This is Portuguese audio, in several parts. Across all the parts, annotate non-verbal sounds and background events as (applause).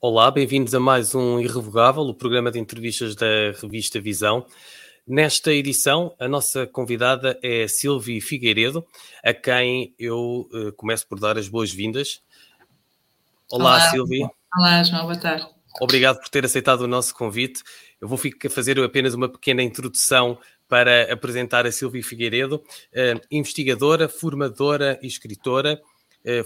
Olá, bem-vindos a mais um Irrevogável, o programa de entrevistas da revista Visão. Nesta edição, a nossa convidada é Silvia Figueiredo, a quem eu uh, começo por dar as boas-vindas. Olá, Olá, Silvia. Olá, João, boa tarde. Obrigado por ter aceitado o nosso convite. Eu vou fazer apenas uma pequena introdução para apresentar a Silvia Figueiredo, uh, investigadora, formadora e escritora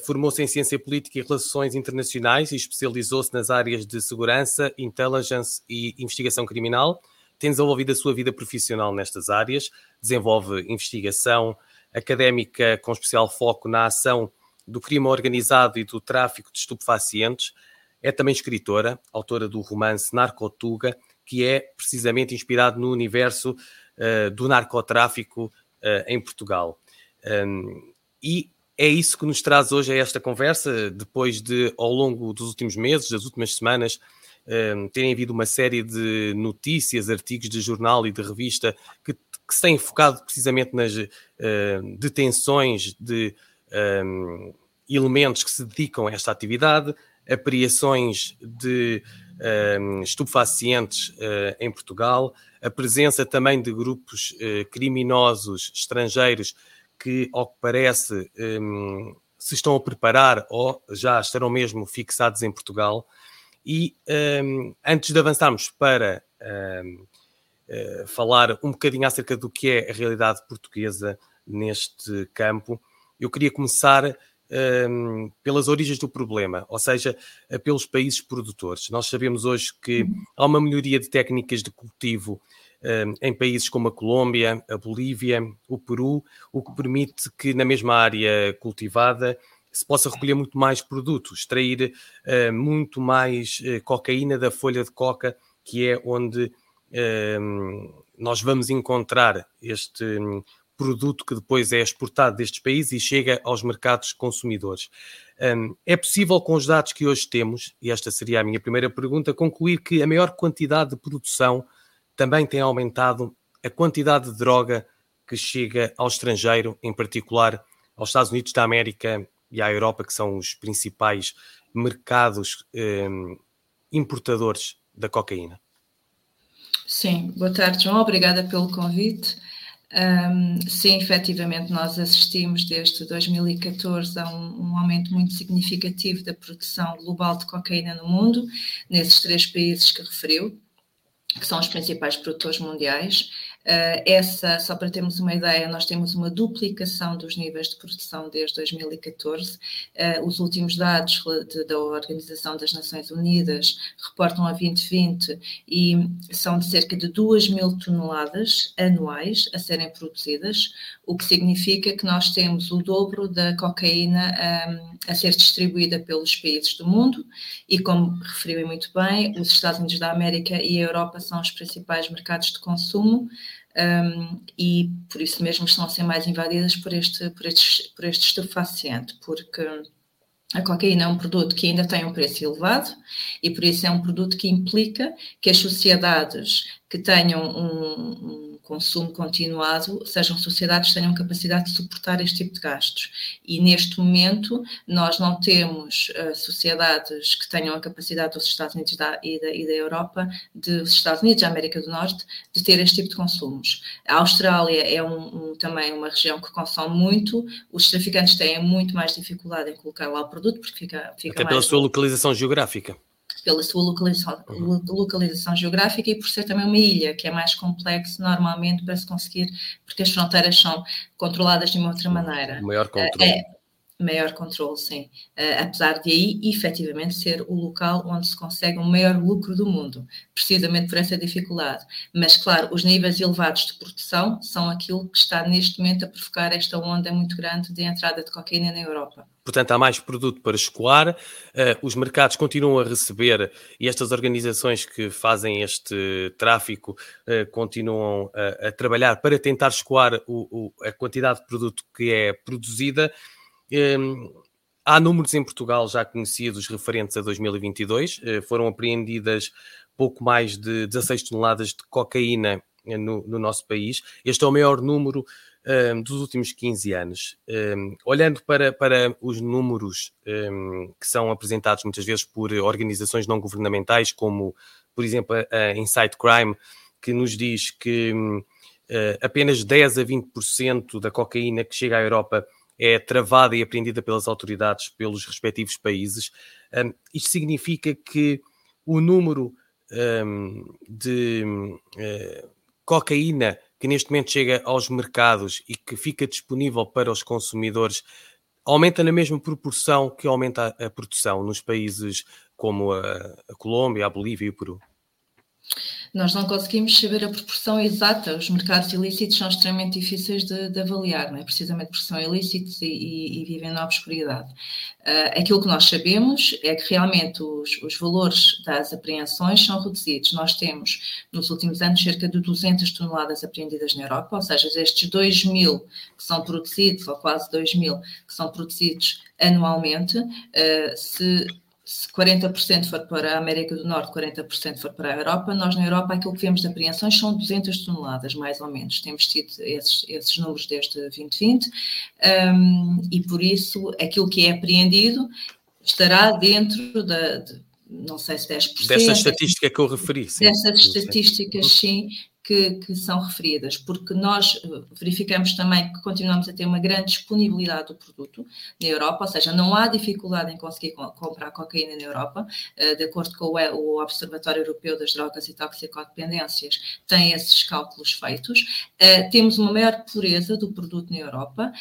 formou-se em Ciência Política e Relações Internacionais e especializou-se nas áreas de segurança, intelligence e investigação criminal. Tem desenvolvido a sua vida profissional nestas áreas, desenvolve investigação académica com especial foco na ação do crime organizado e do tráfico de estupefacientes. É também escritora, autora do romance Narcotuga, que é precisamente inspirado no universo uh, do narcotráfico uh, em Portugal. Um, e é isso que nos traz hoje a esta conversa, depois de, ao longo dos últimos meses, das últimas semanas, um, terem havido uma série de notícias, artigos de jornal e de revista que, que se têm focado precisamente nas uh, detenções de um, elementos que se dedicam a esta atividade, apreensões de um, estupefacientes uh, em Portugal, a presença também de grupos uh, criminosos estrangeiros que, ao que parece, um, se estão a preparar ou já estarão mesmo fixados em Portugal. E um, antes de avançarmos para um, uh, eh, falar um bocadinho acerca do que é a realidade portuguesa neste campo, eu queria começar um, pelas origens do problema, ou seja, eh, pelos países produtores. Nós sabemos hoje que uhum. há uma melhoria de técnicas de cultivo em países como a Colômbia, a Bolívia, o Peru, o que permite que na mesma área cultivada se possa recolher muito mais produtos, extrair uh, muito mais uh, cocaína da folha de coca, que é onde uh, nós vamos encontrar este um, produto que depois é exportado destes países e chega aos mercados consumidores. Um, é possível, com os dados que hoje temos, e esta seria a minha primeira pergunta, concluir que a maior quantidade de produção também tem aumentado a quantidade de droga que chega ao estrangeiro, em particular aos Estados Unidos da América e à Europa, que são os principais mercados eh, importadores da cocaína. Sim, boa tarde, João. Obrigada pelo convite. Um, sim, efetivamente, nós assistimos desde 2014 a um, um, aumento muito significativo da produção global de cocaína no mundo, nesses três países que referiu, que são os principais produtores mundiais. Uh, essa, só para termos uma ideia, nós temos uma duplicação dos níveis de produção desde 2014. Uh, eh, os últimos dados da Organização das Nações Unidas reportam a 2020 e são de cerca de 2 mil toneladas anuais a serem produzidas, o que significa que nós temos o dobro da cocaína um, a ser distribuída pelos países do mundo e, como referiu muito bem, os Estados Unidos da América e a Europa são os principais mercados de consumo um, e por isso mesmo estão a ser mais invadidas por este, por este, por este estupefaciente, porque a cocaína é um produto que ainda tem um preço elevado e por isso é um produto que implica que as sociedades que tenham um, um consumo continuado, sejam sociedades que tenham capacidade de suportar este tipo de gastos. E neste momento nós não temos uh, sociedades que tenham a capacidade dos Estados Unidos da, e, da, e da Europa, dos Estados Unidos da América do Norte, de ter este tipo de consumos. A Austrália é um, um, também uma região que consome muito, os traficantes têm muito mais dificuldade em colocar lá o produto, porque fica, fica Até pela sua localização geográfica pela sua localização, uhum. localização geográfica e por ser também uma ilha, que é mais complexo normalmente para se conseguir, porque as fronteiras são controladas de uma outra maneira. maior controle. É, maior controle, sim. Uh, apesar de aí, efetivamente, ser o local onde se consegue o maior lucro do mundo, precisamente por essa dificuldade. Mas, claro, os níveis elevados de produção são aquilo que está neste momento a provocar esta onda muito grande de entrada de cocaína na Europa. Portanto, há mais produto para escoar, uh, os mercados continuam a receber e estas organizações que fazem este tráfico uh, continuam a, a, trabalhar para tentar escoar o, o, a quantidade de produto que é produzida há números em Portugal já conhecidos referentes a 2022. Uh, eh, foram apreendidas pouco mais de 16 toneladas de cocaína eh, no, no, nosso país. Este é o maior número um, dos últimos 15 anos, um, olhando para, para os números um, que são apresentados muitas vezes por organizações não governamentais, como, por exemplo, a Insight Crime, que nos diz que uh, apenas 10 a 20% da cocaína que chega à Europa é travada e apreendida pelas autoridades pelos respectivos países. Um, isto significa que o número um, de uh, cocaína que neste momento chega aos mercados e que fica disponível para os consumidores aumenta na mesma proporção que aumenta a, produção nos países como a, a Colômbia, a Bolívia e o Peru? Nós não conseguimos saber a proporção exata. Os mercados ilícitos são extremamente difíceis de, de avaliar, não é? precisamente porque são ilícitos e, e, e vivem na obscuridade. Uh, aquilo que nós sabemos é que realmente os, os, valores das apreensões são reduzidos. Nós temos, nos últimos anos, cerca de 200 toneladas apreendidas na Europa, ou seja, destes 2 mil que são produzidos, ou quase 2 mil que são produzidos anualmente, uh, se se 40% for para a América do Norte, 40% for para a Europa, nós na Europa aquilo que vemos de apreensões são 200 toneladas, mais ou menos. Temos tido esses, esses números desde 2020 um, e por isso aquilo que é apreendido estará dentro da, de, não sei se 10%. Dessa estatística que eu referi. Sim. Dessas estatísticas, sim, que, que, são referidas, porque nós eh, verificamos também que continuamos a ter uma grande disponibilidade do produto na Europa, ou seja, não há dificuldade em conseguir comprar cocaína na Europa, eh, de acordo com o Observatório Europeu das Drogas e Toxicodependências, tem esses cálculos feitos. Eh, temos uma maior pureza do produto na Europa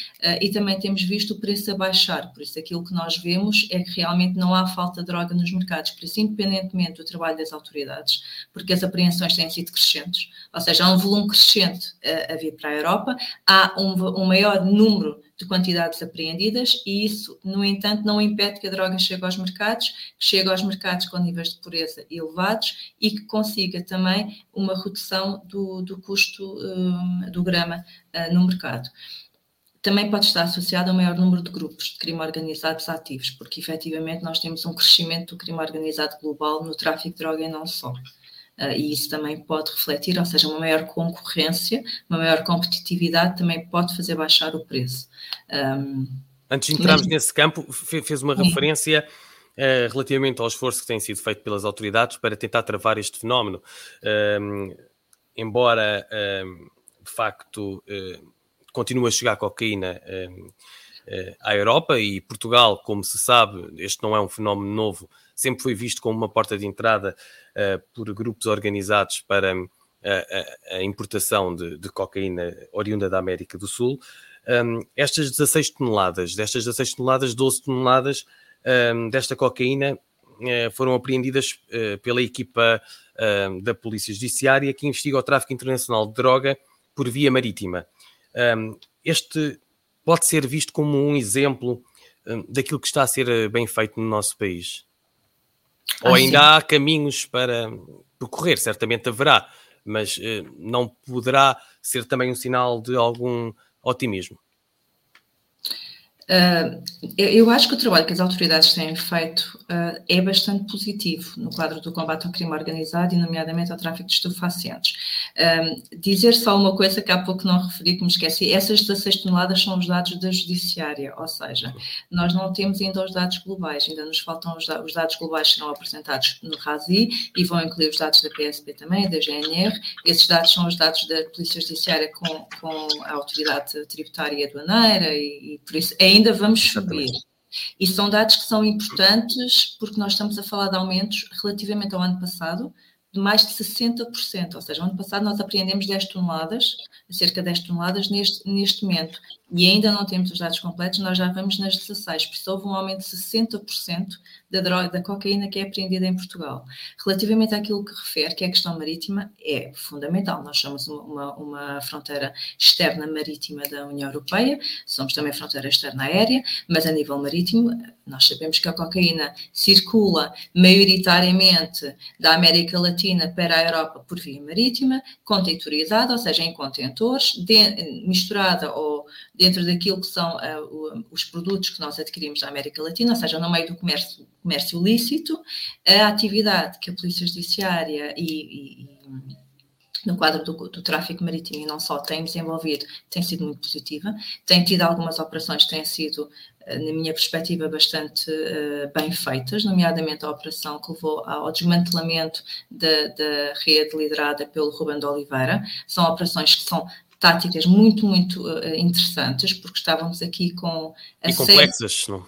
e também temos visto o preço a baixar, por isso aquilo que nós vemos é que realmente não há falta de droga nos mercados, por isso, independentemente do trabalho das autoridades, porque as apreensões têm sido crescentes, ou seja, há um volume crescente a, a vir para a Europa, há um, um, maior número de quantidades apreendidas e isso, no entanto, não impede que a droga chegue aos mercados, que chegue aos mercados com níveis de pureza elevados e que consiga também uma redução do, do custo um, do grama uh, no mercado também pode estar associado a um maior número de grupos de crime organizados ativos, porque efetivamente nós temos um crescimento do crime organizado global no tráfico de droga e não só. Uh, e isso também pode refletir, ou seja, uma maior concorrência, uma maior competitividade também pode fazer baixar o preço. Um, Antes de entrarmos mas... nesse campo, fez uma Sim. referência uh, relativamente ao esforço que tem sido feito pelas autoridades para tentar travar este fenómeno. Um, embora, um, de facto, uh, continue a chegar cocaína à Europa e Portugal, como se sabe, este não é um fenómeno novo, sempre foi visto como uma porta de entrada uh, por grupos organizados para uh, a, importação de, de, cocaína oriunda da América do Sul. Um, estas 16 toneladas, destas 16 toneladas, 12 toneladas um, desta cocaína foram apreendidas pela equipa da Polícia Judiciária que investiga o tráfico internacional de droga por via marítima. Este pode ser visto como um exemplo daquilo que está a ser bem feito no nosso país. Ou ah, ainda sim. há caminhos para percorrer, certamente haverá, mas eh, não poderá ser também um sinal de algum otimismo. Uh, eu acho que o trabalho que as autoridades têm feito uh, é bastante positivo no quadro do combate ao crime organizado e, nomeadamente, ao tráfico de estupefacientes. Uh, dizer só uma coisa que há pouco não referi, que me esqueci: essas 16 toneladas são os dados da Judiciária, ou seja, nós não temos ainda os dados globais, ainda nos faltam os, dados, os dados globais serão apresentados no RASI e vão incluir os dados da PSP também, da GNR. Esses dados são os dados da Polícia Judiciária com, com a Autoridade Tributária e Aduaneira, e, e por isso ainda ainda vamos subir. E são dados que são importantes porque nós estamos a falar de aumentos relativamente ao ano passado de mais de 60%, ou seja, ano passado nós apreendemos 10 toneladas, cerca de 10 toneladas neste, neste momento, e ainda não temos os dados completos, nós já vamos nas 16, por isso houve um aumento de 60% da droga, da cocaína que é apreendida em Portugal. Relativamente àquilo que refere, que é a questão marítima, é fundamental. Nós somos uma, uma fronteira externa marítima da União Europeia, somos também fronteira externa aérea, mas a nível marítimo, nós sabemos que a cocaína circula maioritariamente da América Latina para a Europa por via marítima, contentourizada, ou seja, em de, misturada ou dentro daquilo que são uh, os produtos que nós adquirimos da América Latina, ou seja, no meio do comércio, comércio lícito, a atividade que a Polícia Judiciária e, e, no quadro do, do, tráfico marítimo e não só tem desenvolvido, tem sido muito positiva. Tem tido algumas operações que têm sido, na minha perspectiva, bastante uh, bem feitas, nomeadamente a operação que levou ao desmantelamento da, da rede liderada pelo Ruben de Oliveira. São operações que são táticas muito, muito uh, interessantes, porque estávamos aqui com... E complexas, não?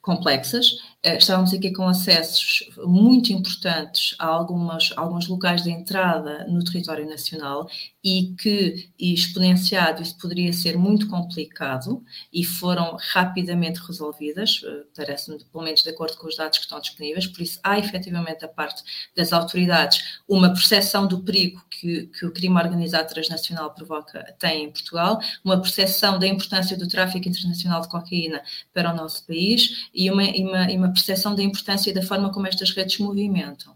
Complexas, eh, estávamos aqui com acessos muito importantes a algumas, alguns locais de entrada no território nacional e que, exponenciado, isso poderia ser muito complicado e foram rapidamente resolvidas, eh, parece-me, pelo menos de acordo com os dados que estão disponíveis, por isso há efetivamente da parte das autoridades uma percepção do perigo que, que o crime organizado transnacional provoca, tem em Portugal, uma percepção da importância do tráfico internacional de cocaína para o nosso país e uma, e uma, e uma percepção da importância e da forma como estas redes se movimentam.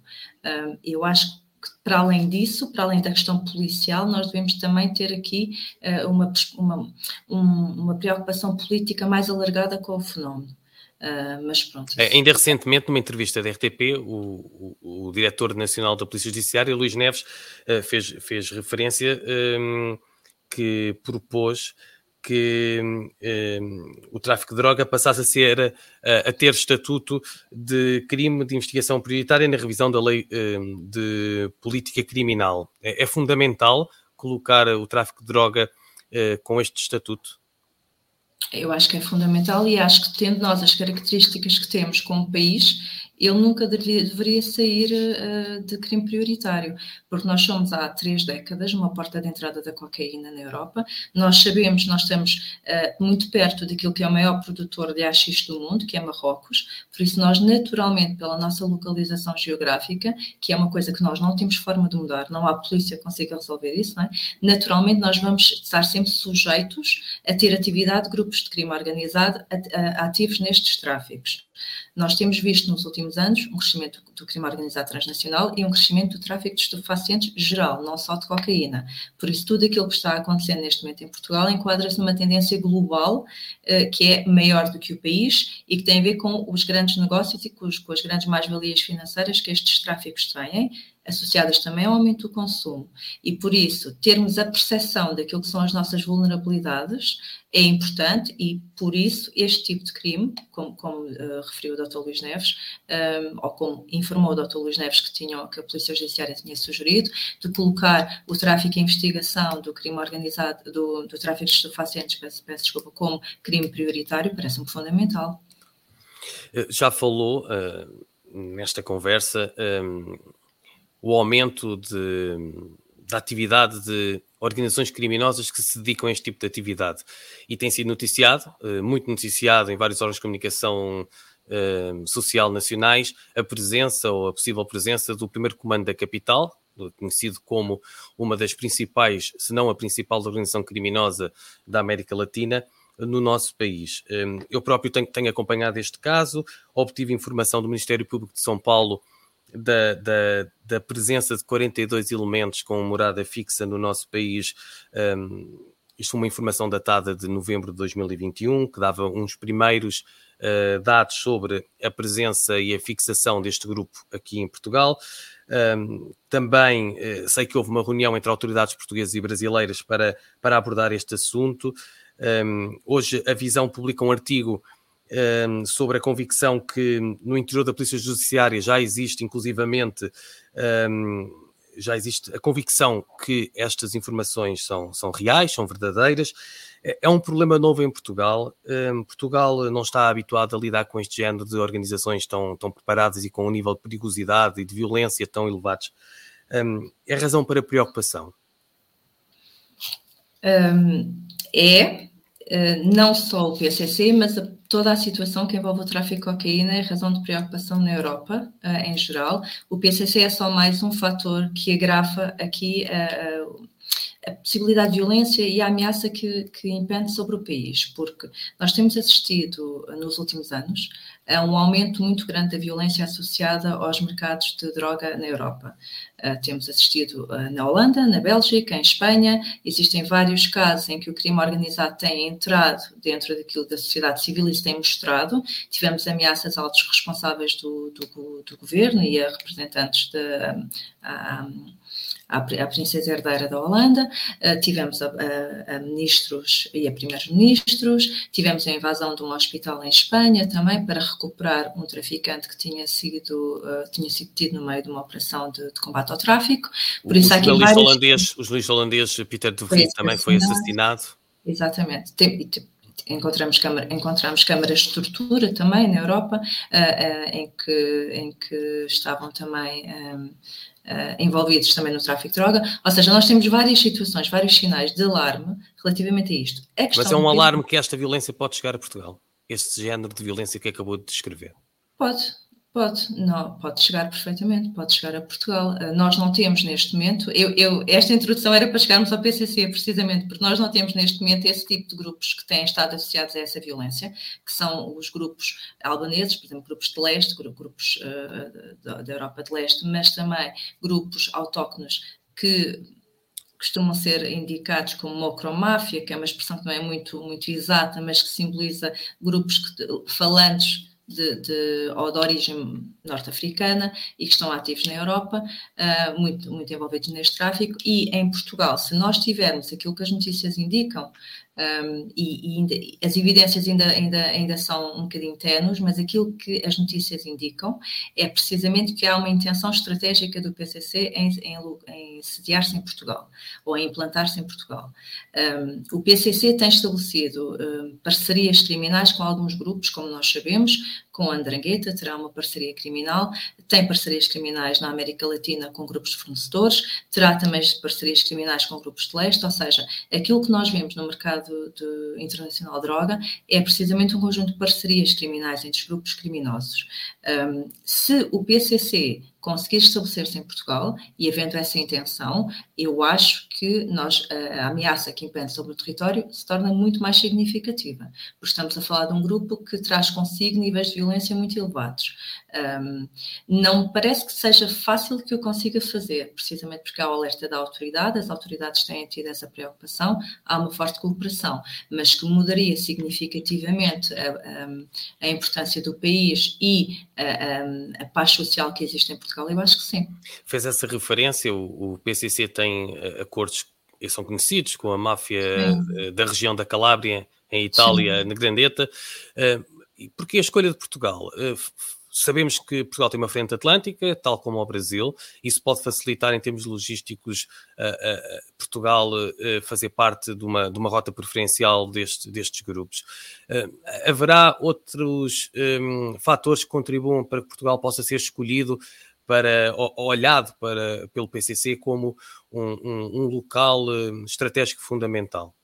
Eu acho que, para além disso, para além da questão policial, nós devemos também ter aqui ah, uma, uma, uma preocupação política mais alargada com o fenómeno. Uh, mas pronto. É, ainda recentemente, numa entrevista da RTP, o, o, o diretor nacional da Polícia Judiciária, Luís Neves, uh, fez, fez referência um, que propôs que um, o tráfico de droga passasse a ser a, a, ter estatuto de crime de investigação prioritária na revisão da lei um, de política criminal. É, é, fundamental colocar o tráfico de droga uh, com este estatuto? Eu acho que é fundamental e acho que tendo nós as características que temos como país, ele nunca deveria, deveria sair uh, de crime prioritário, porque nós somos há três décadas uma porta de entrada da cocaína na Europa. Nós sabemos, nós estamos uh, muito perto daquilo que é o maior produtor de AX do mundo, que é Marrocos, por isso nós naturalmente, pela nossa localização geográfica, que é uma coisa que nós não temos forma de mudar, não há polícia que consiga resolver isso, é? naturalmente nós vamos estar sempre sujeitos a ter atividade de grupos de crime organizado ativos nestes tráficos. Nós temos visto nos últimos anos um crescimento do crime organizado transnacional e um crescimento do tráfico de estupefacientes geral, não só de cocaína. Por isso, tudo aquilo que está acontecendo neste momento em Portugal enquadra-se numa tendência global uh, que é maior do que o país e que tem a ver com os grandes negócios e com, os, com as grandes mais-valias financeiras que estes tráficos têm associadas também ao aumento do consumo. E por isso, termos a percepção daquilo que são as nossas vulnerabilidades é importante e por isso este tipo de crime, como, como uh, referiu o Dr. Luís Neves, um, eh, ou como informou o Dr. Luís Neves que, tinham, que a Polícia Judiciária tinha sugerido, de colocar o tráfico e investigação do crime organizado, do, do tráfico de estupefacientes, peço, peço desculpa, como crime prioritário, parece-me fundamental. Eh, já falou uh, nesta conversa um, o aumento de, da atividade de organizações criminosas que se dedicam a este tipo de atividade. E tem sido noticiado, eh, muito noticiado em vários órgãos de comunicação eh, social nacionais, a presença ou a possível presença do primeiro comando da capital, conhecido como uma das principais, se não a principal organização criminosa da América Latina, no nosso país. Eh, eu próprio tenho, tenho acompanhado este caso, obtive informação do Ministério Público de São Paulo da, da, da, presença de 42 elementos com morada fixa no nosso país. Um, isto é uma informação datada de novembro de 2021, que dava uns primeiros uh, dados sobre a presença e a fixação deste grupo aqui em Portugal. Um, também uh, sei que houve uma reunião entre autoridades portuguesas e brasileiras para, para abordar este assunto. Um, hoje a Visão publica um artigo sobre a convicção que no interior da Polícia Judiciária já existe, inclusivamente, um, já existe a convicção que estas informações são, são reais, são verdadeiras. É, é um problema novo em Portugal. Um, Portugal não está habituado a lidar com este género de organizações tão, tão preparadas e com um nível de perigosidade e de violência tão elevados. é razão para preocupação? é, eh, não só o PCC, mas a toda a situação que envolve o tráfico de cocaína é razão de preocupação na Europa, uh, em geral. O PCC é só mais um fator que agrava aqui uh, a possibilidade de violência e a ameaça que, que impende sobre o país, porque nós temos assistido nos últimos anos a um aumento muito grande da violência associada aos mercados de droga na Europa. Uh, temos assistido uh, na Holanda, na Bélgica, em Espanha, existem vários casos em que o crime organizado tem entrado dentro daquilo da sociedade civil e se tem mostrado. Tivemos ameaças altos responsáveis do, do, do governo e a representantes de. Um, à, à princesa herdeira da Holanda, uh, tivemos a, a, a, ministros e a primeiros-ministros, tivemos a invasão de um hospital em Espanha também para recuperar um traficante que tinha sido, uh, tinha sido tido no meio de uma operação de, de combate ao tráfico. Por o, isso, o, jornalista vários... holandês, o jornalista holandês Peter de Vries também foi assassinado. Exatamente. Tem, encontramos, câmara, encontramos câmaras de tortura também na Europa, uh, uh, em, que, em que estavam também um, uh, envolvidos também no tráfico de droga. Ou seja, nós temos várias situações, vários sinais de alarme relativamente a isto. A Mas é um alarme que esta violência pode chegar a Portugal? Este género de violência que acabou de descrever? Pode, Pode, não, pode chegar perfeitamente, pode chegar a Portugal. Uh, nós não temos neste momento, eu, eu, esta introdução era para chegarmos ao PCC, precisamente porque nós não temos neste momento esse tipo de grupos que têm estado associados a essa violência, que são os grupos albaneses, por exemplo, grupos de leste, grupos uh, da, Europa de leste, mas também grupos autóctonos que costumam ser indicados como mocromáfia, que é uma expressão que não é muito, muito exata, mas que simboliza grupos que, falantes de, de, ou de origem norte-africana e que estão ativos na Europa, uh, muito, muito envolvidos neste tráfico. E em Portugal, se nós tivermos aquilo que as notícias indicam, um, e, e ainda, as evidências ainda, ainda, ainda são um bocadinho tenues, mas aquilo que as notícias indicam é precisamente que há uma intenção estratégica do PCC em, em, em sediar-se em Portugal ou em implantar-se em Portugal. Um, o PCC tem estabelecido um, parcerias criminais com alguns grupos, como nós sabemos, com a Andrangheta, terá uma parceria criminal, tem parcerias criminais na América Latina com grupos de fornecedores, terá também parcerias criminais com grupos de leste, ou seja, aquilo que nós vemos no mercado de, internacional de droga é precisamente um conjunto de parcerias criminais entre os grupos criminosos. Um, se o PCC conseguir estabelecer-se em Portugal e havendo essa intenção, eu acho que nós, a ameaça que impende sobre o território se torna muito mais significativa, porque estamos a falar de um grupo que traz consigo níveis de violência muito elevados. Um, não me parece que seja fácil que eu consiga fazer, precisamente porque há o alerta da autoridade, as autoridades têm tido essa preocupação, há uma forte cooperação, mas que mudaria significativamente a, a, a importância do país e a, a, paz social que existe em Portugal, eu acho que sim. Fez essa referência, o, o PCC tem eh, acordos que são conhecidos com a máfia sim. Eh, da região da Calábria, em Itália, sim. na Grandeta. Eh, porque a escolha de Portugal? Sabemos que Portugal tem uma frente atlântica, tal como o Brasil, isso pode facilitar em termos logísticos uh, uh, Portugal uh, fazer parte de uma, de uma rota preferencial deste, destes grupos. haverá outros um, fatores que contribuam para que Portugal possa ser escolhido para, olhado para, pelo PCC como um, um, um local estratégico fundamental?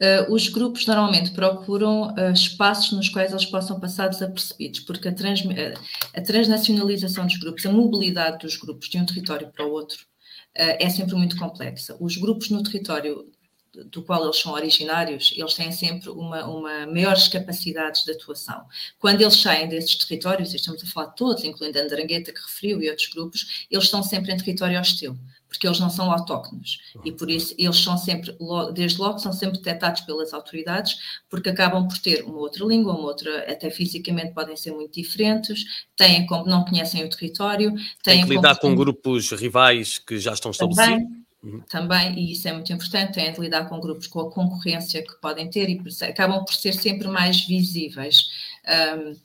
Uh, os grupos normalmente procuram uh, espaços nos quais eles possam passar desapercebidos, porque a, trans, uh, a, transnacionalização dos grupos, a mobilidade dos grupos de um território para o outro, é sempre muito complexa. Os grupos no território do qual eles são originários, eles têm sempre uma, uma maiores capacidades de atuação. Quando eles saem desses territórios, estamos a falar de todos, incluindo a Andarangueta que referiu e outros grupos, eles estão sempre em território hostil porque eles não são autóctonos e por isso eles são sempre, desde logo, são sempre detectados pelas autoridades, porque acabam por ter uma outra língua, uma outra, até fisicamente podem ser muito diferentes, têm como não conhecem o território, têm Tem que lidar com grupos rivais que já estão estabelecidos. Também, uhum. também, e isso é muito importante, têm de lidar com grupos com a concorrência que podem ter e acabam por ser sempre mais visíveis. Um,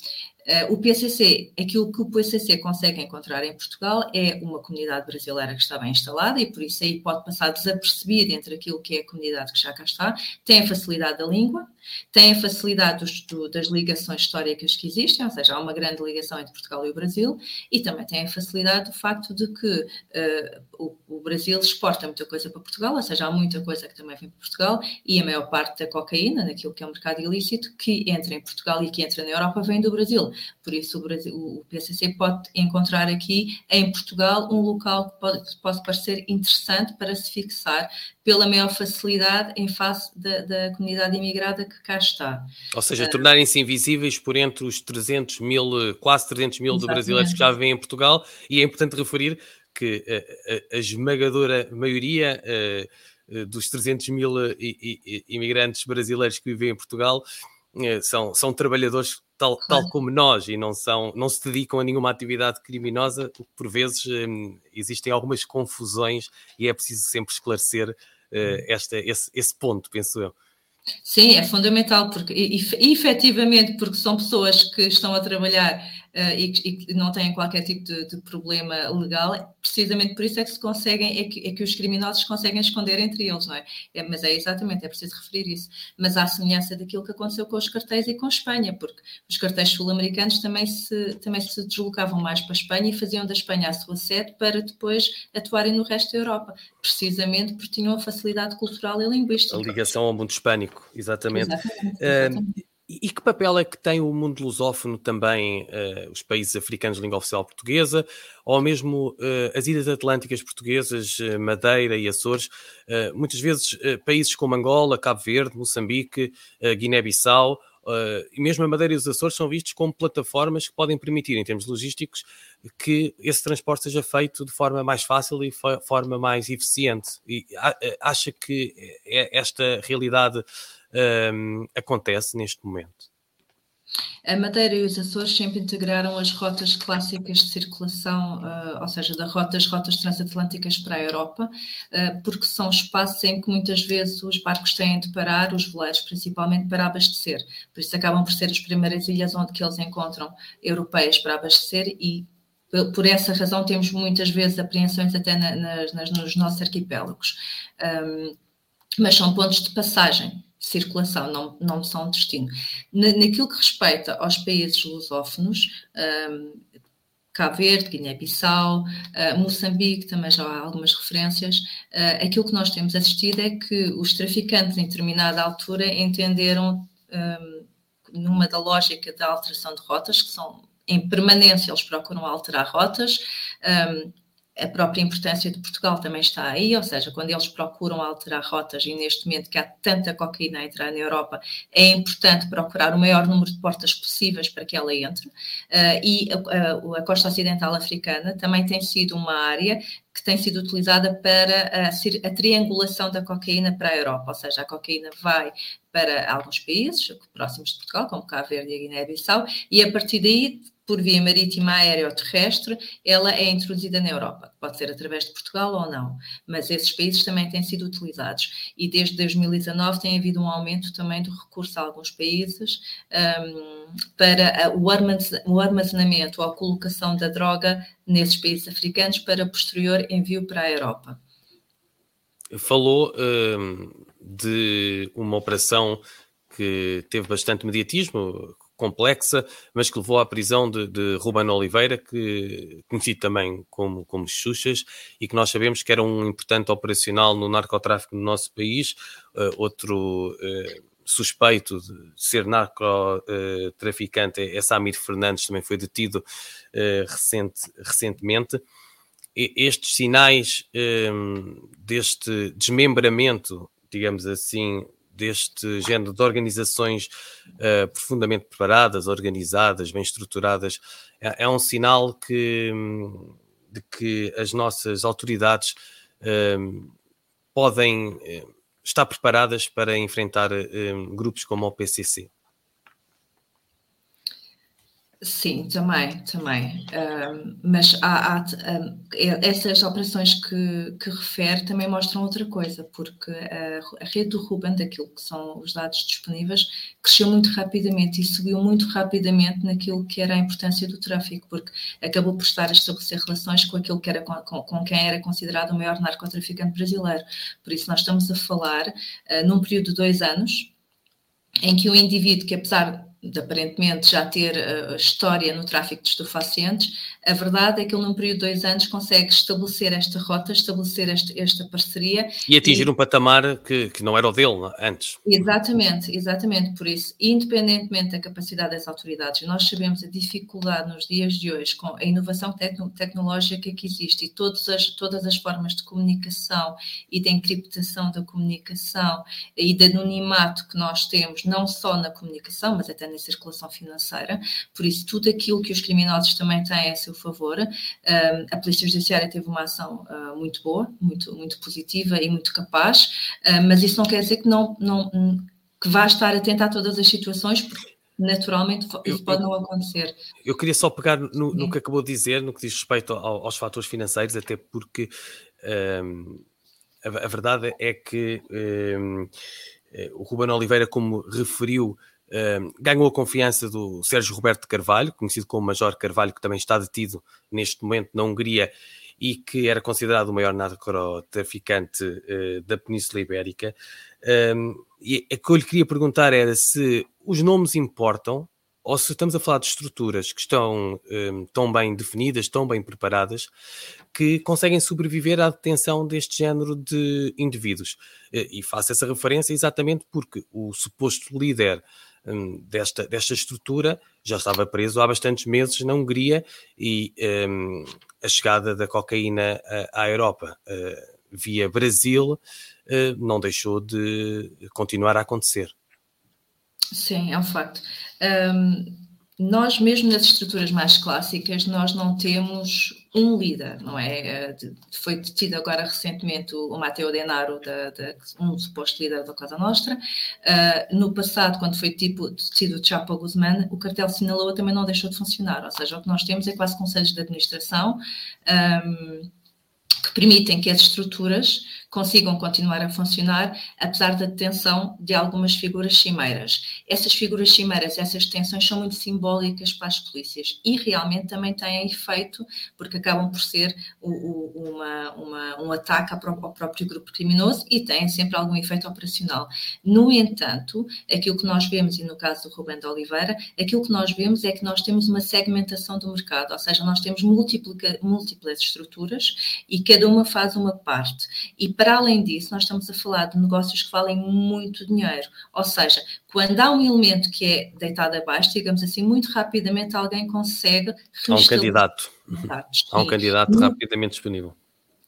Uh, o PCC, aquilo que o PCC consegue encontrar em Portugal é uma comunidade brasileira que está bem instalada e por isso aí pode passar desapercebido entre aquilo que é a comunidade que já cá está, tem a facilidade da língua, tem a facilidade dos, do, das ligações históricas que existem, ou seja, há uma grande ligação entre Portugal e o Brasil, e também tem a facilidade do facto de que uh, o, o, Brasil exporta muita coisa para Portugal, ou seja, há muita coisa que também vem para Portugal, e a maior parte da cocaína, naquilo que é o mercado ilícito, que entra em Portugal e que entra na Europa, vem do Brasil. Por isso, o, Brasil, o PCC pode encontrar aqui em Portugal um local que pode, pode parecer interessante para se fixar pela maior facilidade em face da, da comunidade imigrada que cá está. Ou seja, uh, tornarem-se invisíveis por entre os 300 mil, quase 300 mil de brasileiros que já vivem em Portugal, e é importante referir que a, a, a esmagadora maioria uh, dos 300 mil imigrantes brasileiros que vivem em Portugal são, são trabalhadores tal, claro. tal como nós e não, são, não se dedicam a nenhuma atividade criminosa, por vezes um, existem algumas confusões e é preciso sempre esclarecer uh, esta, esse, esse ponto, penso eu. Sim, é fundamental, porque e, e, efetivamente, porque são pessoas que estão a trabalhar e, e, não têm qualquer tipo de, de, problema legal, precisamente por isso é que se conseguem, é que, é que, os criminosos conseguem esconder entre eles, não é? é? Mas é exatamente, é preciso referir isso. Mas há semelhança daquilo que aconteceu com os cartéis e com a Espanha, porque os cartéis sul-americanos também se, também se deslocavam mais para a Espanha e faziam da Espanha a sua sede para depois atuarem no resto da Europa, precisamente porque tinham a facilidade cultural e linguística. A ligação ao mundo hispânico, exatamente. exatamente, exatamente. Uh, e que papel é que tem o mundo lusófono também, uh, os países africanos de língua oficial portuguesa, ou mesmo uh, as ilhas atlânticas portuguesas, uh, Madeira e Açores, muitas vezes países como Angola, Cabo Verde, Moçambique, Guiné-Bissau, e mesmo a Madeira e os Açores são vistos como plataformas que podem permitir, em termos logísticos, que esse transporte seja feito de forma mais fácil e forma mais eficiente. E acha que esta realidade um, acontece neste momento? A Madeira e os Açores sempre integraram as rotas clássicas de circulação, uh, ou seja, das rotas, transatlânticas para a Europa, uh, porque são espaços em que muitas vezes os barcos têm de parar, os veleiros principalmente, para abastecer. Por isso acabam por ser as primeiras ilhas onde que eles encontram europeias para abastecer e por essa razão temos muitas vezes apreensões até na, nas, nos nossos arquipélagos. Um, mas são pontos de passagem, circulação, não, não são destino. naquilo que respeita aos países lusófonos, um, Cabo Verde, Guiné-Bissau, uh, Moçambique, também já há algumas referências, uh, aquilo que nós temos assistido é que os traficantes, em determinada altura, entenderam, um, numa da lógica da alteração de rotas, que são em permanência, eles procuram alterar rotas, um, a própria importância de Portugal também está aí, ou seja, quando eles procuram alterar rotas e neste momento que há tanta cocaína a entrar na Europa, é importante procurar o maior número de portas possíveis para que ela entre. Uh, e a, a, a, costa ocidental africana também tem sido uma área que tem sido utilizada para a, a triangulação da cocaína para a Europa, ou seja, a cocaína vai para alguns países próximos de Portugal, como Cabo Verde e Guiné-Bissau, e a partir daí por via marítima, aérea ou terrestre, ela é introduzida na Europa. Pode ser através de Portugal ou não, mas esses países também têm sido utilizados. E desde 2019 tem havido um aumento também do recurso a alguns países um, para o armazenamento ou a colocação da droga nesses países africanos para posterior envio para a Europa. Falou um, de uma operação que teve bastante mediatismo, complexa, mas que levou à prisão de, de Ruben Oliveira, que conhecido também como, como Xuxas, e que nós sabemos que era um importante operacional no narcotráfico no nosso país. Uh, outro uh, suspeito de ser narcotraficante é Samir Fernandes, também foi detido uh, recente, recentemente. Estes sinais deste desmembramento, digamos assim, deste género de organizações uh, profundamente preparadas, organizadas, bem estruturadas, é, é um sinal que, de que as nossas autoridades uh, podem uh, estar preparadas para enfrentar grupos como o PCC. Sim, também, também. Mas há, há essas operações que, que refere também mostram outra coisa, porque a, a, rede do Ruben, daquilo que são os dados disponíveis, cresceu muito rapidamente e subiu muito rapidamente naquilo que era a importância do tráfico, porque acabou por estar a estabelecer relações com aquilo que era com, com quem era considerado o maior narcotraficante brasileiro. Por isso, nós estamos a falar uh, num período de dois anos em que o indivíduo que, apesar de aparentemente já ter uh, história no tráfico de estupefacientes, a verdade é que ele, num período de dois anos, consegue estabelecer esta rota, estabelecer este, esta parceria. E atingir e... um patamar que, que não era o dele antes. Exatamente, exatamente. Por isso, independentemente da capacidade das autoridades, nós sabemos a dificuldade nos dias de hoje com a inovação tecno tecnológica que existe e todas as, todas as formas de comunicação e de encriptação da comunicação e de anonimato que nós temos, não só na comunicação, mas até na circulação financeira. Por isso, tudo aquilo que os criminosos também têm a seu favor. a Polícia Judiciária teve uma ação uh, muito boa, muito, muito positiva e muito capaz, uh, mas isso não quer dizer que não, não que vá estar atenta a todas as situações, porque naturalmente isso pode não acontecer. Eu queria só pegar no, no, que acabou de dizer, no que diz respeito ao, aos fatores financeiros, até porque um, a, a, verdade é que um, eh, o Ruben Oliveira, como referiu, ganhou a confiança do Sérgio Roberto Carvalho, conhecido como Major Carvalho, que também está detido neste momento na Hungria e que era considerado o maior narcotraficante uh, da Península Ibérica. Um, e o que eu lhe queria perguntar era se os nomes importam ou se estamos a falar de estruturas que estão um, tão bem definidas, tão bem preparadas, que conseguem sobreviver à detenção deste género de indivíduos. E faço essa referência exatamente porque o suposto líder um, desta, desta estrutura já estava preso há bastantes meses na Hungria e um, a chegada da cocaína à Europa uh, via Brasil uh, não deixou de continuar a acontecer. Sim, é um facto. Um, nós, mesmo nas estruturas mais clássicas, nós não temos um líder, não é? Eh, foi detido agora recentemente o Matteo Denaro, da, da, um suposto líder da Cosa Nostra. Uh, no passado, quando foi tipo, detido o Chapo Guzmán, o cartel Sinaloa também não deixou de funcionar, ou seja, o que nós temos é quase conselhos de administração um, que permitem que as estruturas consigam continuar a funcionar, apesar da detenção de algumas figuras cimeiras. Essas figuras cimeiras, essas detenções são muito simbólicas para as polícias e realmente também têm efeito, porque acabam por ser o, o, uma, uma, um ataque ao próprio grupo criminoso e têm sempre algum efeito operacional. No entanto, aquilo que nós vemos, e no caso do Rubem de Oliveira, aquilo que nós vemos é que nós temos uma segmentação do mercado, ou seja, nós temos múltiplas estruturas e cada uma faz uma parte. E para para além disso, nós estamos a falar de negócios que valem muito dinheiro. Ou seja, quando há um elemento que é deitado abaixo, digamos assim, muito rapidamente alguém consegue. Há um candidato. Há um candidato no, rapidamente disponível.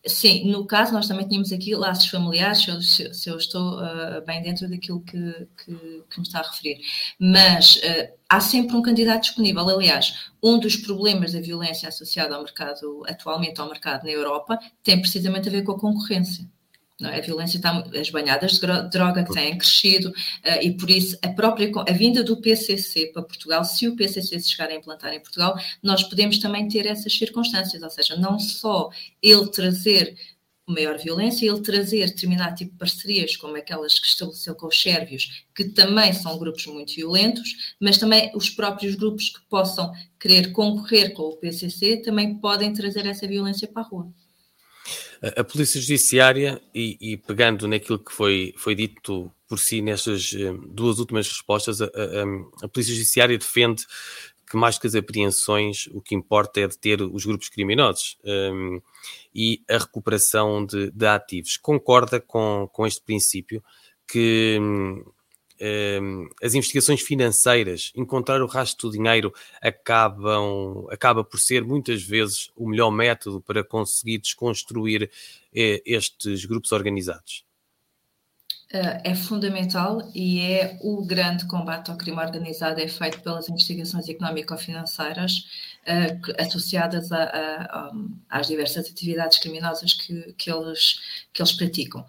Sim, no caso, nós também tínhamos aqui laços familiares, se eu, se, se eu estou uh, bem dentro daquilo que, que, que, me está a referir. Mas uh, há sempre um candidato disponível. Aliás, um dos problemas da violência associada ao mercado, atualmente ao mercado na Europa, tem precisamente a ver com a concorrência. É? A violência está, as banhadas de droga têm crescido uh, e por isso a própria a vinda do PCC para Portugal, se o PCC se chegar a implantar em Portugal, nós podemos também ter essas circunstâncias, ou seja, não só ele trazer maior violência, ele trazer determinado tipo de parcerias, como aquelas que estabeleceu com os sérvios, que também são grupos muito violentos, mas também os próprios grupos que possam querer concorrer com o PCC também podem trazer essa violência para a rua. A, Polícia Judiciária, e, e, pegando naquilo que foi, foi dito por si nestas eh, duas últimas respostas, a, a, a Polícia Judiciária defende que mais que as apreensões, o que importa é deter os grupos criminosos um, e a recuperação de, de, ativos. Concorda com, com este princípio que hum, Ehm, as investigações financeiras, encontrar o rastro do dinheiro acabam, acaba por ser muitas vezes o melhor método para conseguir desconstruir eh, estes grupos organizados? Eh, é fundamental e é o grande combate ao crime organizado é feito pelas investigações económico-financeiras uh, associadas a, a, a, às diversas atividades criminosas que, que, eles, que eles praticam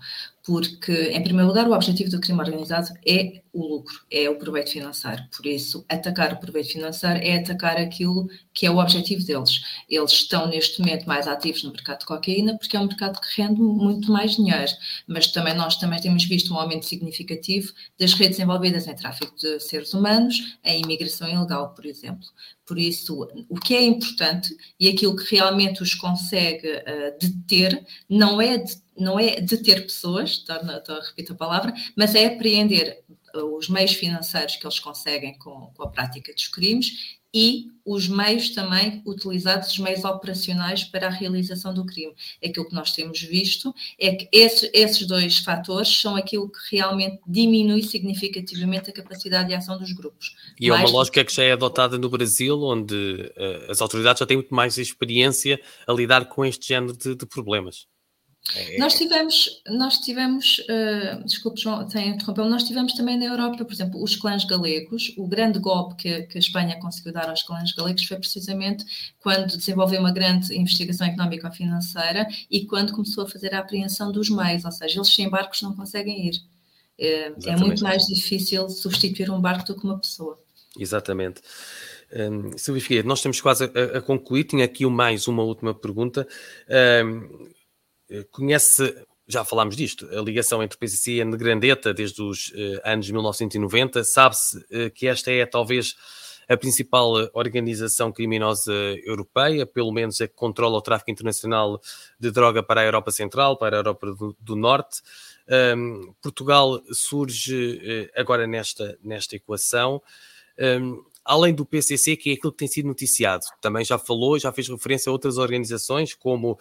porque, em primeiro lugar, o objetivo do crime organizado é o lucro, é o proveito financeiro. Por isso, atacar o proveito financeiro é atacar aquilo que é o objetivo deles. Eles estão, neste momento, mais ativos no mercado de cocaína, porque é um mercado que rende muito mais dinheiro. Mas também nós também temos visto um aumento significativo das redes envolvidas em tráfico de seres humanos, em imigração ilegal, por exemplo. Por isso, o que é importante e aquilo que realmente os consegue uh, deter não é deter não é deter pessoas, estou a repetir a palavra, mas é apreender os meios financeiros que eles conseguem com, com, a prática dos crimes e os meios também utilizados, os meios operacionais para a realização do crime. Aquilo que nós temos visto é que esse, esses dois fatores são aquilo que realmente diminui significativamente a capacidade de ação dos grupos. E é uma lógica que já é adotada no Brasil, onde uh, as autoridades já têm muito mais experiência a lidar com este género de, de problemas. É... Nós tivemos, nós tivemos, uh, desculpe João, tenho interrompeu, nós tivemos também na Europa, por exemplo, os clãs galegos, o grande golpe que, que, a Espanha conseguiu dar aos clãs galegos foi precisamente quando desenvolveu uma grande investigação económica financeira e quando começou a fazer a apreensão dos meios, ou seja, eles sem barcos não conseguem ir. Uh, é muito mais difícil substituir um barco do que uma pessoa. Exatamente. Um, Silvia Figueiredo, nós estamos quase a, a, concluir. Tinha aqui mais uma última pergunta. Um, conhece, já falámos disto, a ligação entre PCC e a Negrandeta desde os uh, anos 1990. Sabe-se uh, que esta é talvez a principal organização criminosa europeia, pelo menos a que controla o tráfico internacional de droga para a Europa Central, para a Europa do, do Norte. Um, Portugal surge agora nesta, nesta equação. Um, além do PCC, que é aquilo que tem sido noticiado. Também já falou, já fez referência a outras organizações, como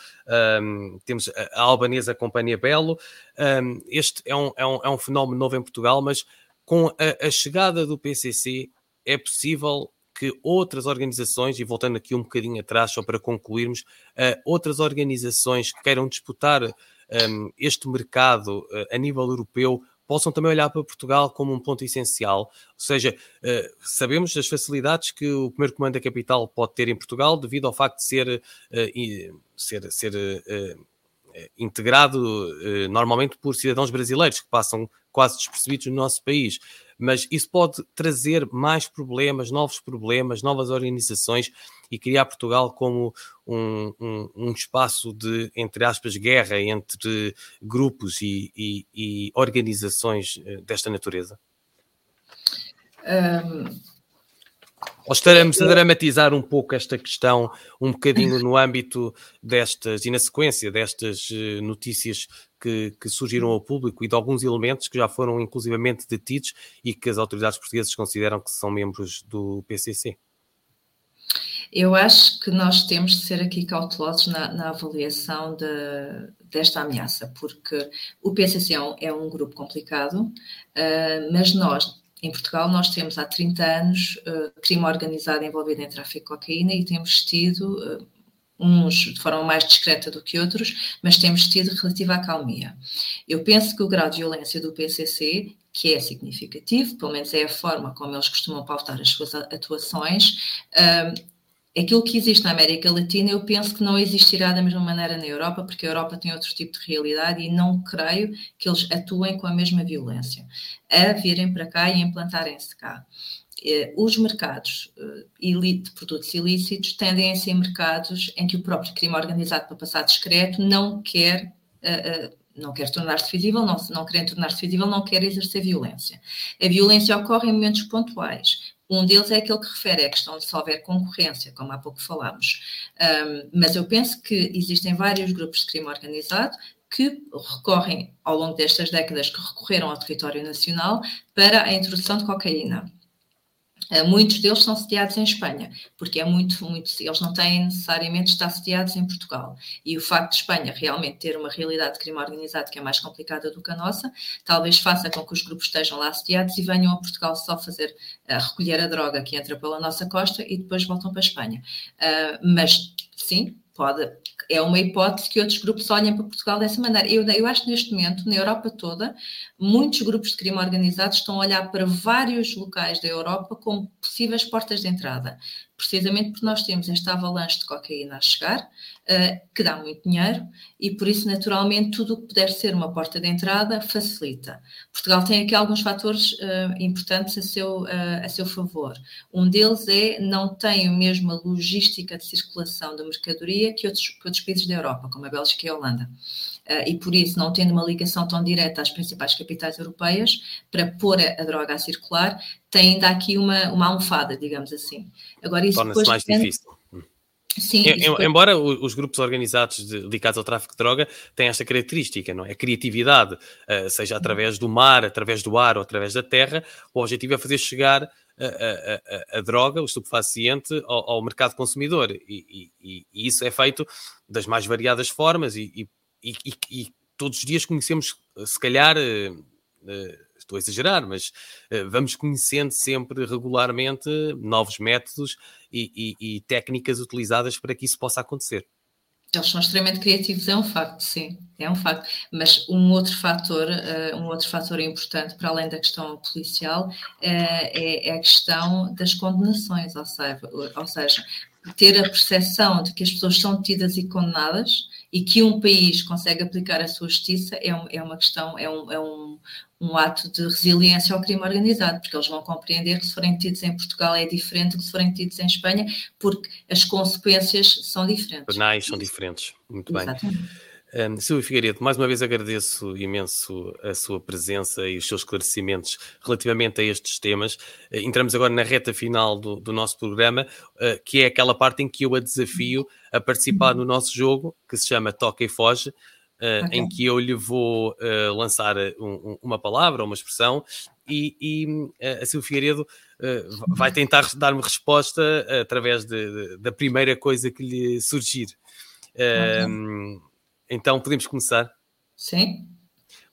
um, temos a albanesa Companhia Belo. Um, este é um, é, um, é um fenómeno novo em Portugal, mas com a, a chegada do PCC é possível que outras organizações, e voltando aqui um bocadinho atrás, só para concluirmos, uh, outras organizações que queiram disputar um, este mercado uh, a nível europeu possam também olhar para Portugal como um ponto essencial. Ou seja, uh, sabemos das facilidades que o primeiro comando da capital pode ter em Portugal devido ao facto de ser, uh, ser, ser uh, integrado normalmente por cidadãos brasileiros que passam quase despercebidos no nosso país mas isso pode trazer mais problemas, novos problemas, novas organizações e criar Portugal como um, um, um espaço de, entre aspas, guerra entre grupos e, e, e organizações eh, desta natureza? Um... Ou estaremos a dramatizar um pouco esta questão, um bocadinho no âmbito destas, e na sequência destas eh, notícias que, que, surgiram ao público e de alguns elementos que já foram inclusivamente detidos e que as autoridades portuguesas consideram que são membros do PCC? Eu acho que nós temos de ser aqui cautelosos na, na avaliação de, desta ameaça, porque o PCC é um, é um grupo complicado, uh, mas nós, em Portugal, nós temos há 30 anos uh, crime organizado envolvido em tráfico de cocaína e temos tido uh, uns de forma mais discreta do que outros, mas temos tido relativa acalmia. Eu penso que o grau de violência do PCC, que é significativo, pelo menos é a forma como eles costumam pautar as suas atuações, um, aquilo que existe na América Latina, eu penso que não existirá da mesma maneira na Europa, porque a Europa tem outro tipo de realidade e não creio que eles atuem com a mesma violência a virem para cá e implantarem-se cá. Eh, os mercados eh, de produtos ilícitos tendem a ser mercados em que o próprio crime organizado para passar discreto não quer eh, não quer tornar-se visível, não, não querendo tornar-se visível, não quer exercer violência. A violência ocorre em momentos pontuais. Um deles é aquele que refere à questão de se houver concorrência, como há pouco falámos. Mas eu penso que existem vários grupos de crime organizado que recorrem, ao longo destas décadas, que recorreram ao território nacional para a introdução de cocaína. Eh, muitos deles são sediados em Espanha, porque é muito, muito, eles não têm necessariamente estar sediados em Portugal. E o facto de Espanha realmente ter uma realidade de crime organizado que é mais complicada do que a nossa, talvez faça com que os grupos estejam lá sediados e venham a Portugal só fazer, uh, recolher a droga que entra pela nossa costa e depois voltam para a Espanha. Uh, mas, sim, pode, é uma hipótese que outros grupos olhem para Portugal dessa maneira. Eu, eu acho que neste momento, na Europa toda, muitos grupos de crime organizado estão a olhar para vários locais da Europa como possíveis portas de entrada precisamente porque nós temos esta avalanche de cocaína a chegar, que dá muito dinheiro, e por isso, naturalmente, tudo o que puder ser uma porta de entrada facilita. Portugal tem aqui alguns fatores uh, importantes a seu, uh, a seu favor. Um deles é não tem a mesma logística de circulação da mercadoria que outros, que outros países da Europa, como a Bélgica e a Holanda. E por isso, não tendo uma ligação tão direta às principais capitais europeias, para pôr a, a droga a circular, tem ainda aqui uma, uma almofada, digamos assim. Agora, isso Torna-se mais depende... difícil. Sim, depois... Embora os grupos organizados dedicados ao tráfico de droga tenham esta característica, não é? A criatividade, uh, seja através do mar, através do ar ou através da terra, o objetivo é fazer chegar a, a, a, a droga, o estupefaciente, ao, ao mercado consumidor. E, e, e, isso é feito das mais variadas formas e, e todos os dias conhecemos, se calhar, uh, uh, estou a exagerar, mas uh, vamos conhecendo sempre regularmente novos métodos e, e, e, técnicas utilizadas para que isso possa acontecer. Eles são extremamente criativos, é um facto, sim, é um facto. Mas um outro fator, uh, um outro fator importante para além da questão policial uh, é, é, a questão das condenações, ou seja, ou seja, ter a percepção de que as pessoas são tidas e condenadas e que um país consegue aplicar a sua justiça é, um, é uma questão, é, um, é um, um, ato de resiliência ao crime organizado, porque eles vão compreender que se forem tidos em Portugal é diferente do que se forem tidos em Espanha, porque as consequências são diferentes. Penais são diferentes. Muito Exatamente. bem. Um, Silvio Figueiredo, mais uma vez agradeço imenso a sua presença e os seus esclarecimentos relativamente a estes temas. Uh, entramos agora na reta final do, do nosso programa, uh, que é aquela parte em que eu a desafio a participar no nosso jogo, que se chama Toca e Foge, uh, okay. em que eu lhe vou lançar um, uma palavra, uma expressão, e, e a Silvio Figueiredo vai tentar dar-me resposta através de, de, da primeira coisa que lhe surgir. Okay. Então podemos começar? Sim.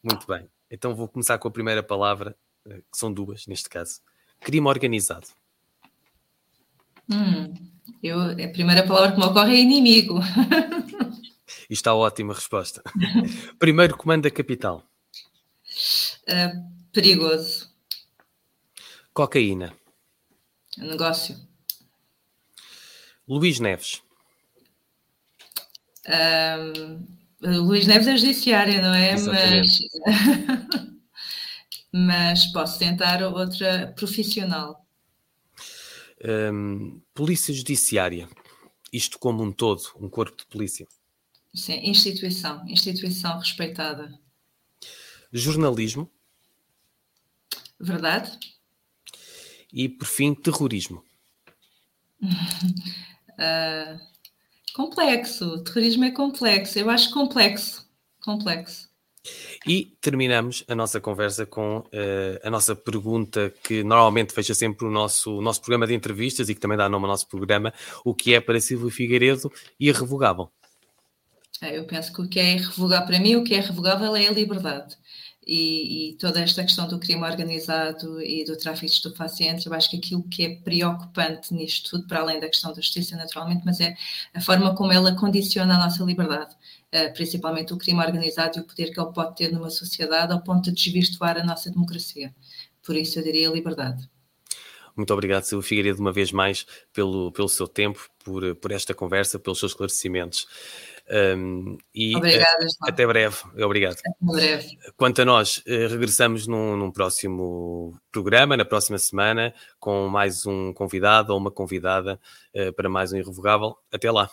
Muito bem. Então vou começar com a primeira palavra, eh, que são duas neste caso. Crime organizado. Hum, eu, a primeira palavra que me ocorre é inimigo. (laughs) E está ótima resposta. (laughs) Primeiro comando da capital. Uh, perigoso. Cocaína. Negócio. Luís Neves. Um, Luís Neves é judiciária, não é? Mas, (laughs) mas posso tentar outra profissional. Um, polícia Judiciária. Isto como um todo, um corpo de polícia. Sim, instituição. Instituição respeitada. Jornalismo. Verdade. E, por fim, terrorismo. uh, (laughs) Complexo, o terrorismo é complexo, eu acho complexo, complexo. E terminamos a nossa conversa com uh, a nossa pergunta que normalmente fecha sempre o nosso, o nosso programa de entrevistas e que também dá nome ao nosso programa, o que é para Silvio Figueiredo irrevogável? É, eu penso que o que é irrevogável, para mim, o que é irrevogável é a liberdade e, e, toda esta questão do crime organizado e do tráfico de estupefacientes, eu acho que aquilo que é preocupante nisto tudo, para além da questão da justiça, naturalmente, mas é a forma como ela condiciona a nossa liberdade, uh, principalmente o crime organizado e o poder que ele pode ter numa sociedade ao ponto de desvirtuar a nossa democracia. Por isso, eu diria liberdade. Muito obrigado, Silvio Figueiredo, uma vez mais, pelo, pelo seu tempo, por, por esta conversa, pelos seus esclarecimentos. Um, e Obrigada, a, até breve. Obrigado. Até breve. Quanto a nós, eh, regressamos num, num, próximo programa, na próxima semana, com mais um convidado ou uma convidada uh, para mais um Irrevogável. Até lá.